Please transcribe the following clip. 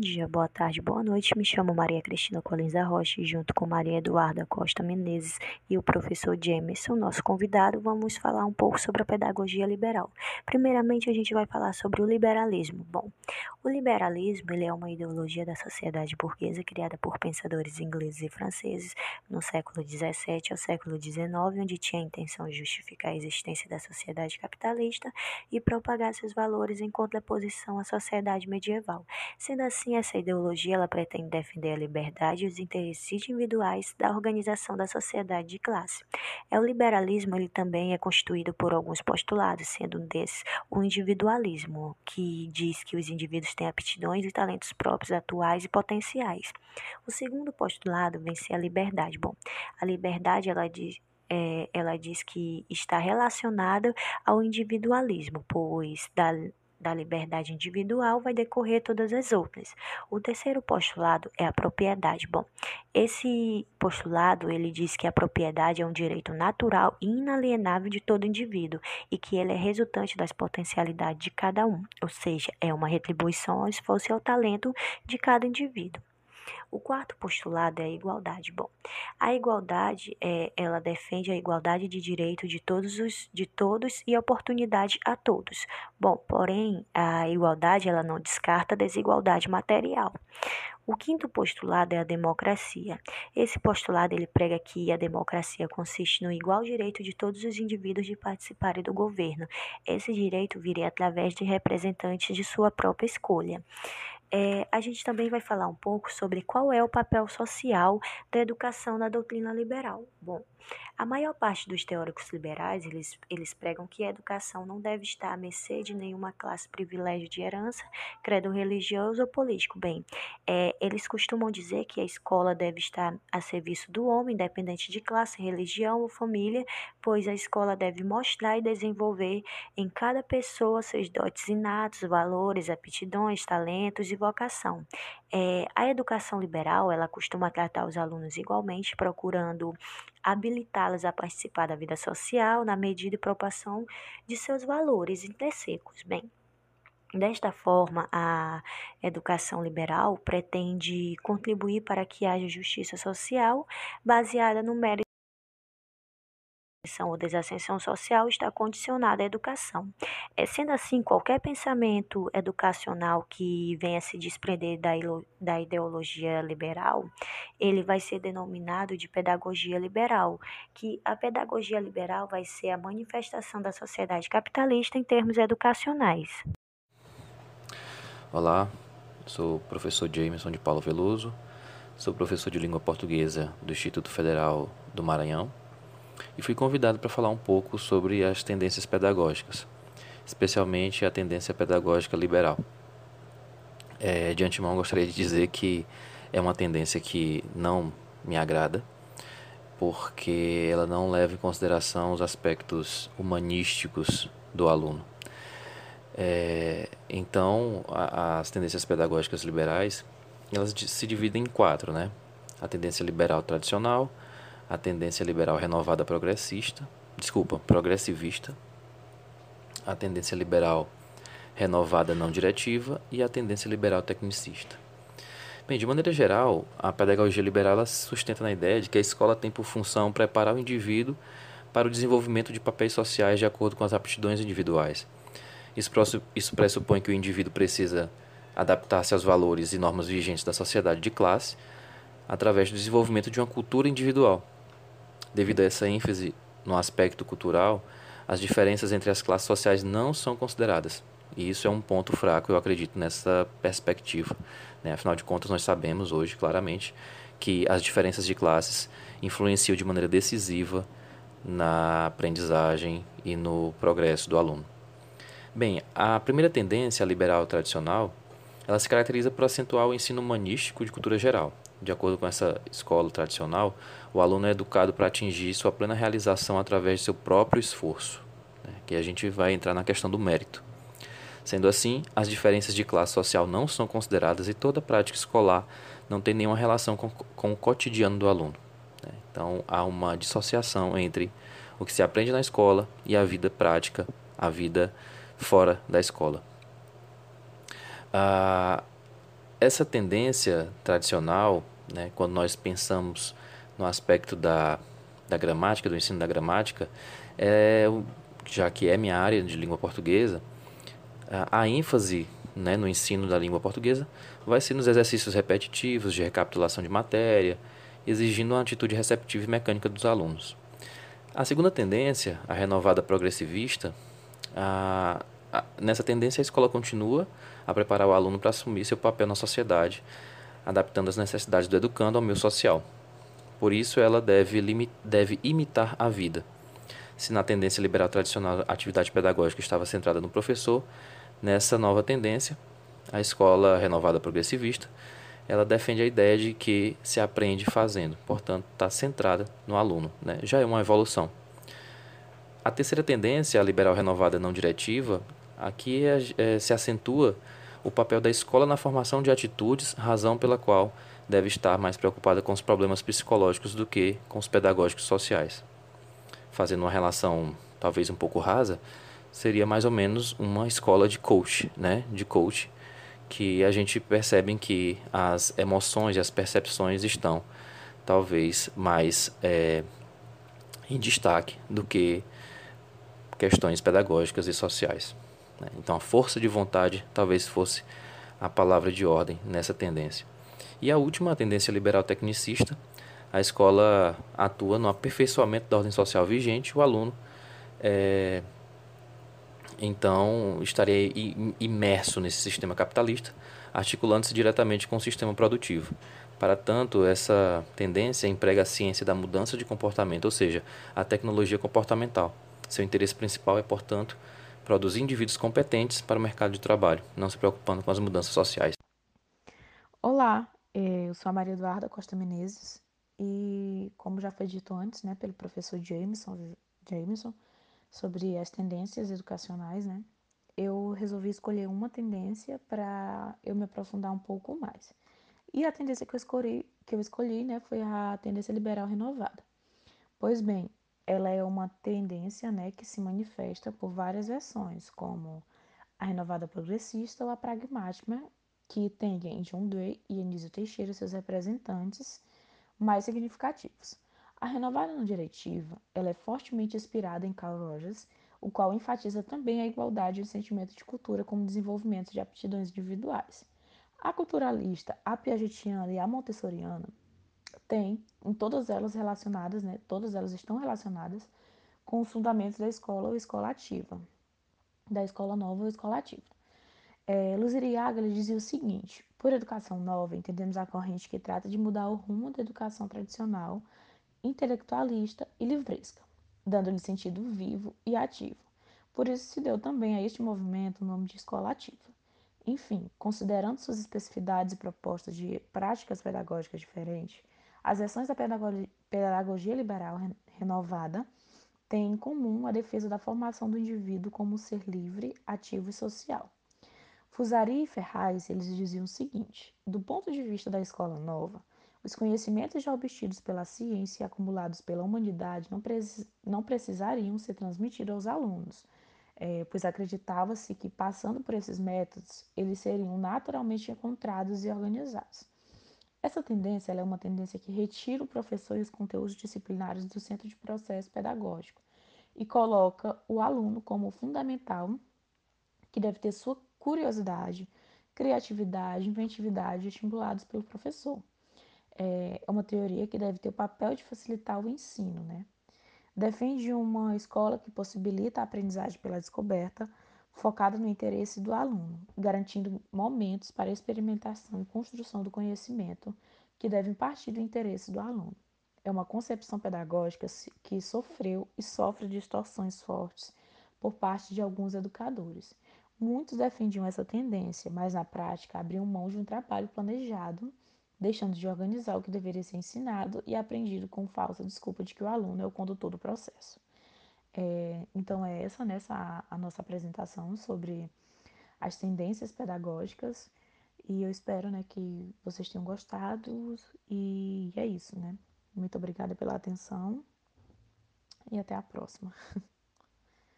dia, boa tarde, boa noite. Me chamo Maria Cristina Colins da Rocha e junto com Maria Eduarda Costa Menezes e o professor Jameson, nosso convidado, vamos falar um pouco sobre a pedagogia liberal. Primeiramente, a gente vai falar sobre o liberalismo. Bom, o liberalismo ele é uma ideologia da sociedade burguesa criada por pensadores ingleses e franceses no século XVII ao século XIX, onde tinha a intenção de justificar a existência da sociedade capitalista e propagar seus valores em contraposição à sociedade medieval. Sendo assim, essa ideologia ela pretende defender a liberdade e os interesses individuais da organização da sociedade de classe. É o liberalismo ele também é constituído por alguns postulados, sendo um desses o individualismo, que diz que os indivíduos têm aptidões e talentos próprios atuais e potenciais. O segundo postulado vem ser a liberdade. Bom, a liberdade ela diz é, ela diz que está relacionada ao individualismo, pois da da liberdade individual vai decorrer todas as outras. O terceiro postulado é a propriedade. Bom, esse postulado ele diz que a propriedade é um direito natural e inalienável de todo indivíduo e que ele é resultante das potencialidades de cada um, ou seja, é uma retribuição ao esforço e ao talento de cada indivíduo. O quarto postulado é a igualdade. Bom, a igualdade é, ela defende a igualdade de direito de todos os de todos e oportunidade a todos. Bom, porém, a igualdade ela não descarta a desigualdade material. O quinto postulado é a democracia. Esse postulado ele prega que a democracia consiste no igual direito de todos os indivíduos de participarem do governo. Esse direito viria através de representantes de sua própria escolha. É, a gente também vai falar um pouco sobre qual é o papel social da educação na doutrina liberal. Bom, a maior parte dos teóricos liberais, eles, eles pregam que a educação não deve estar à mercê de nenhuma classe privilégio de herança, credo religioso ou político. Bem, é, eles costumam dizer que a escola deve estar a serviço do homem, independente de classe, religião ou família, pois a escola deve mostrar e desenvolver em cada pessoa seus dotes inatos, valores, aptidões, talentos e vocação. É, a educação liberal, ela costuma tratar os alunos igualmente, procurando habilitá-los a participar da vida social na medida e proporção de seus valores intrínsecos. Bem, Desta forma, a educação liberal pretende contribuir para que haja justiça social baseada no mérito ou desascensão social está condicionada à educação. É, sendo assim, qualquer pensamento educacional que venha se desprender da, da ideologia liberal, ele vai ser denominado de pedagogia liberal, que a pedagogia liberal vai ser a manifestação da sociedade capitalista em termos educacionais. Olá, sou o professor Jameson de Paulo Veloso, sou professor de língua portuguesa do Instituto Federal do Maranhão e fui convidado para falar um pouco sobre as tendências pedagógicas, especialmente a tendência pedagógica liberal. É, de antemão, gostaria de dizer que é uma tendência que não me agrada, porque ela não leva em consideração os aspectos humanísticos do aluno. É, então, a, as tendências pedagógicas liberais elas se dividem em quatro, né? A tendência liberal tradicional, a tendência liberal renovada progressista, desculpa, progressivista, a tendência liberal renovada não diretiva e a tendência liberal tecnicista. Bem, de maneira geral, a pedagogia liberal sustenta na ideia de que a escola tem por função preparar o indivíduo para o desenvolvimento de papéis sociais de acordo com as aptidões individuais. Isso pressupõe que o indivíduo precisa adaptar-se aos valores e normas vigentes da sociedade de classe através do desenvolvimento de uma cultura individual, Devido a essa ênfase no aspecto cultural, as diferenças entre as classes sociais não são consideradas. E isso é um ponto fraco, eu acredito, nessa perspectiva. Né? Afinal de contas, nós sabemos hoje, claramente, que as diferenças de classes influenciam de maneira decisiva na aprendizagem e no progresso do aluno. Bem, a primeira tendência, liberal tradicional, ela se caracteriza por acentuar o ensino humanístico de cultura geral, de acordo com essa escola tradicional, o aluno é educado para atingir sua plena realização através de seu próprio esforço, né? que a gente vai entrar na questão do mérito. Sendo assim, as diferenças de classe social não são consideradas e toda prática escolar não tem nenhuma relação com, com o cotidiano do aluno. Né? Então, há uma dissociação entre o que se aprende na escola e a vida prática, a vida fora da escola. Ah, essa tendência tradicional, né, quando nós pensamos no aspecto da, da gramática, do ensino da gramática, é, já que é minha área de língua portuguesa, a, a ênfase né, no ensino da língua portuguesa vai ser nos exercícios repetitivos de recapitulação de matéria, exigindo uma atitude receptiva e mecânica dos alunos. A segunda tendência, a renovada progressivista, a, a, nessa tendência a escola continua a preparar o aluno para assumir seu papel na sociedade, adaptando as necessidades do educando ao meio social. Por isso, ela deve, deve imitar a vida. Se na tendência liberal tradicional a atividade pedagógica estava centrada no professor, nessa nova tendência, a escola renovada progressivista, ela defende a ideia de que se aprende fazendo, portanto, está centrada no aluno. Né? Já é uma evolução. A terceira tendência, a liberal renovada não diretiva, aqui é, é, se acentua o papel da escola na formação de atitudes, razão pela qual deve estar mais preocupada com os problemas psicológicos do que com os pedagógicos sociais. Fazendo uma relação talvez um pouco rasa, seria mais ou menos uma escola de coach, né? De coach, que a gente percebe que as emoções e as percepções estão talvez mais é, em destaque do que questões pedagógicas e sociais. Né? Então, a força de vontade talvez fosse a palavra de ordem nessa tendência. E a última, a tendência liberal tecnicista, a escola atua no aperfeiçoamento da ordem social vigente, o aluno é, então estaria imerso nesse sistema capitalista, articulando-se diretamente com o sistema produtivo. Para tanto, essa tendência emprega a ciência da mudança de comportamento, ou seja, a tecnologia comportamental. Seu interesse principal é, portanto, produzir indivíduos competentes para o mercado de trabalho, não se preocupando com as mudanças sociais. Olá, eh, eu sou a Maria Eduarda Costa Menezes e, como já foi dito antes, né, pelo professor Jameson, Jameson sobre as tendências educacionais, né, eu resolvi escolher uma tendência para eu me aprofundar um pouco mais. E a tendência que eu escolhi, que eu escolhi né, foi a tendência liberal renovada. Pois bem, ela é uma tendência né, que se manifesta por várias versões, como a renovada progressista ou a pragmática, que tem em John Dewey e Anísio Teixeira seus representantes mais significativos. A renovada não diretiva ela é fortemente inspirada em Carl Rogers, o qual enfatiza também a igualdade e o sentimento de cultura como desenvolvimento de aptidões individuais. A culturalista, a piagetiana e a montessoriana tem, em todas elas relacionadas, né, todas elas estão relacionadas com os fundamentos da escola ou escola ativa, da escola nova ou escola ativa. É, Luziriaga dizia o seguinte: por educação nova, entendemos a corrente que trata de mudar o rumo da educação tradicional, intelectualista e livresca, dando-lhe sentido vivo e ativo. Por isso se deu também a este movimento o nome de escola ativa. Enfim, considerando suas especificidades e propostas de práticas pedagógicas diferentes, as versões da pedagogia liberal renovada têm em comum a defesa da formação do indivíduo como ser livre, ativo e social. Fusari e Ferraz, eles diziam o seguinte: do ponto de vista da escola nova, os conhecimentos já obtidos pela ciência e acumulados pela humanidade não, precis não precisariam ser transmitidos aos alunos, é, pois acreditava-se que, passando por esses métodos, eles seriam naturalmente encontrados e organizados. Essa tendência é uma tendência que retira o professor e os conteúdos disciplinares do centro de processo pedagógico e coloca o aluno como fundamental, que deve ter sua curiosidade, criatividade, inventividade estimulados pelo professor. É uma teoria que deve ter o papel de facilitar o ensino, né? Defende uma escola que possibilita a aprendizagem pela descoberta, focada no interesse do aluno, garantindo momentos para experimentação e construção do conhecimento que devem partir do interesse do aluno. É uma concepção pedagógica que sofreu e sofre distorções fortes por parte de alguns educadores. Muitos defendiam essa tendência, mas na prática abriam mão de um trabalho planejado, deixando de organizar o que deveria ser ensinado e aprendido com falsa desculpa de que o aluno é o condutor do processo. É, então é essa né, a nossa apresentação sobre as tendências pedagógicas e eu espero né, que vocês tenham gostado e é isso, né? Muito obrigada pela atenção e até a próxima.